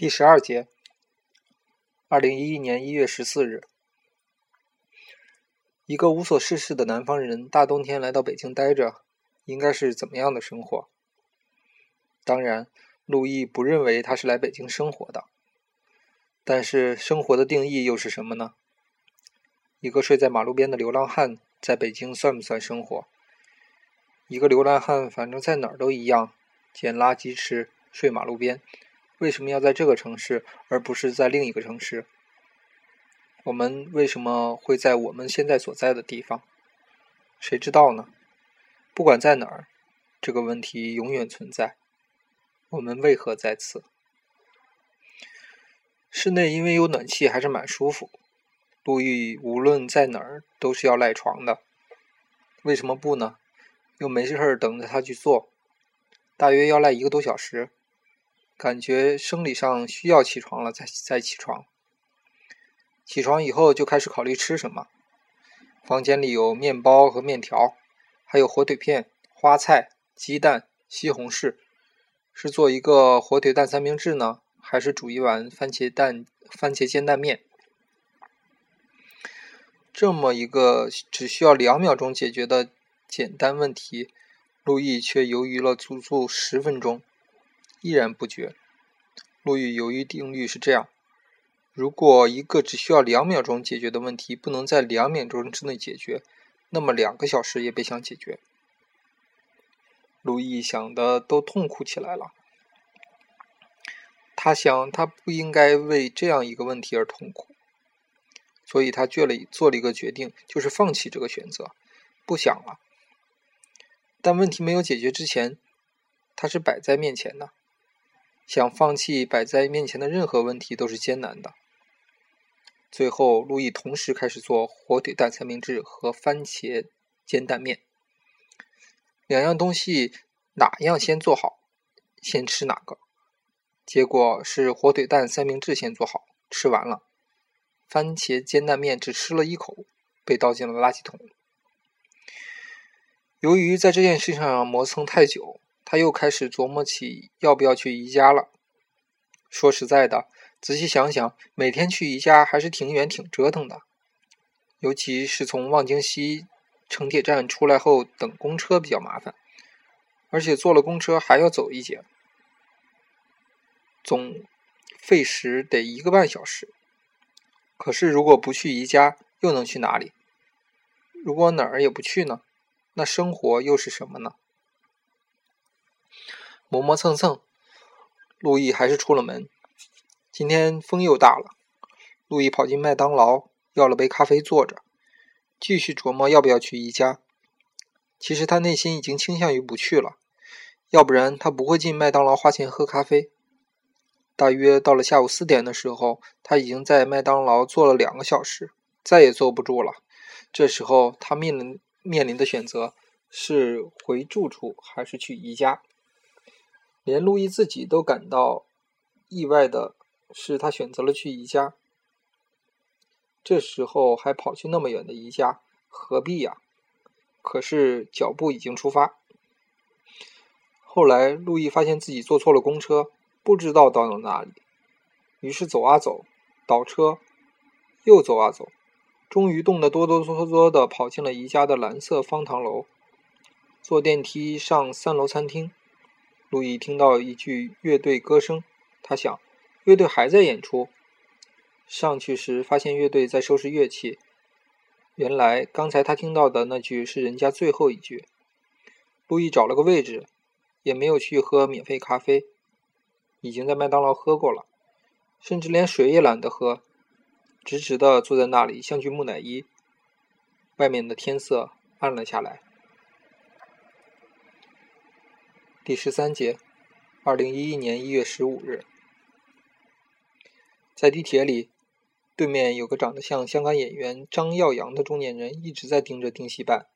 第十二节，二零一一年一月十四日，一个无所事事的南方人，大冬天来到北京待着，应该是怎么样的生活？当然，陆毅不认为他是来北京生活的。但是，生活的定义又是什么呢？一个睡在马路边的流浪汉，在北京算不算生活？一个流浪汉，反正在哪儿都一样，捡垃圾吃，睡马路边。为什么要在这个城市，而不是在另一个城市？我们为什么会在我们现在所在的地方？谁知道呢？不管在哪儿，这个问题永远存在。我们为何在此？室内因为有暖气，还是蛮舒服。陆毅无论在哪儿都是要赖床的。为什么不呢？又没事儿等着他去做，大约要赖一个多小时。感觉生理上需要起床了，再再起床。起床以后就开始考虑吃什么。房间里有面包和面条，还有火腿片、花菜、鸡蛋、西红柿。是做一个火腿蛋三明治呢，还是煮一碗番茄蛋番茄煎蛋面？这么一个只需要两秒钟解决的简单问题，陆毅却犹豫了足足十分钟。依然不决。路易犹豫定律是这样：如果一个只需要两秒钟解决的问题不能在两秒钟之内解决，那么两个小时也别想解决。路易想的都痛苦起来了。他想，他不应该为这样一个问题而痛苦，所以他做了做了一个决定，就是放弃这个选择，不想了。但问题没有解决之前，他是摆在面前的。想放弃摆在面前的任何问题都是艰难的。最后，路易同时开始做火腿蛋三明治和番茄煎蛋面。两样东西哪样先做好，先吃哪个？结果是火腿蛋三明治先做好，吃完了；番茄煎蛋面只吃了一口，被倒进了垃圾桶。由于在这件事上磨蹭太久。他又开始琢磨起要不要去宜家了。说实在的，仔细想想，每天去宜家还是挺远、挺折腾的。尤其是从望京西城铁站出来后，等公车比较麻烦，而且坐了公车还要走一节，总费时得一个半小时。可是如果不去宜家，又能去哪里？如果哪儿也不去呢？那生活又是什么呢？磨磨蹭蹭，路易还是出了门。今天风又大了，路易跑进麦当劳，要了杯咖啡，坐着，继续琢磨要不要去宜家。其实他内心已经倾向于不去了，要不然他不会进麦当劳花钱喝咖啡。大约到了下午四点的时候，他已经在麦当劳坐了两个小时，再也坐不住了。这时候他面临面临的选择是回住处还是去宜家。连路易自己都感到意外的是，他选择了去宜家。这时候还跑去那么远的宜家，何必呀？可是脚步已经出发。后来，路易发现自己坐错了公车，不知道到了哪里，于是走啊走，倒车，又走啊走，终于冻得哆哆嗦嗦的跑进了宜家的蓝色方糖楼，坐电梯上三楼餐厅。路易听到一句乐队歌声，他想，乐队还在演出。上去时发现乐队在收拾乐器。原来刚才他听到的那句是人家最后一句。路易找了个位置，也没有去喝免费咖啡，已经在麦当劳喝过了，甚至连水也懒得喝，直直的坐在那里，像具木乃伊。外面的天色暗了下来。第十三节，二零一一年一月十五日，在地铁里，对面有个长得像香港演员张耀扬的中年人，一直在盯着丁西办。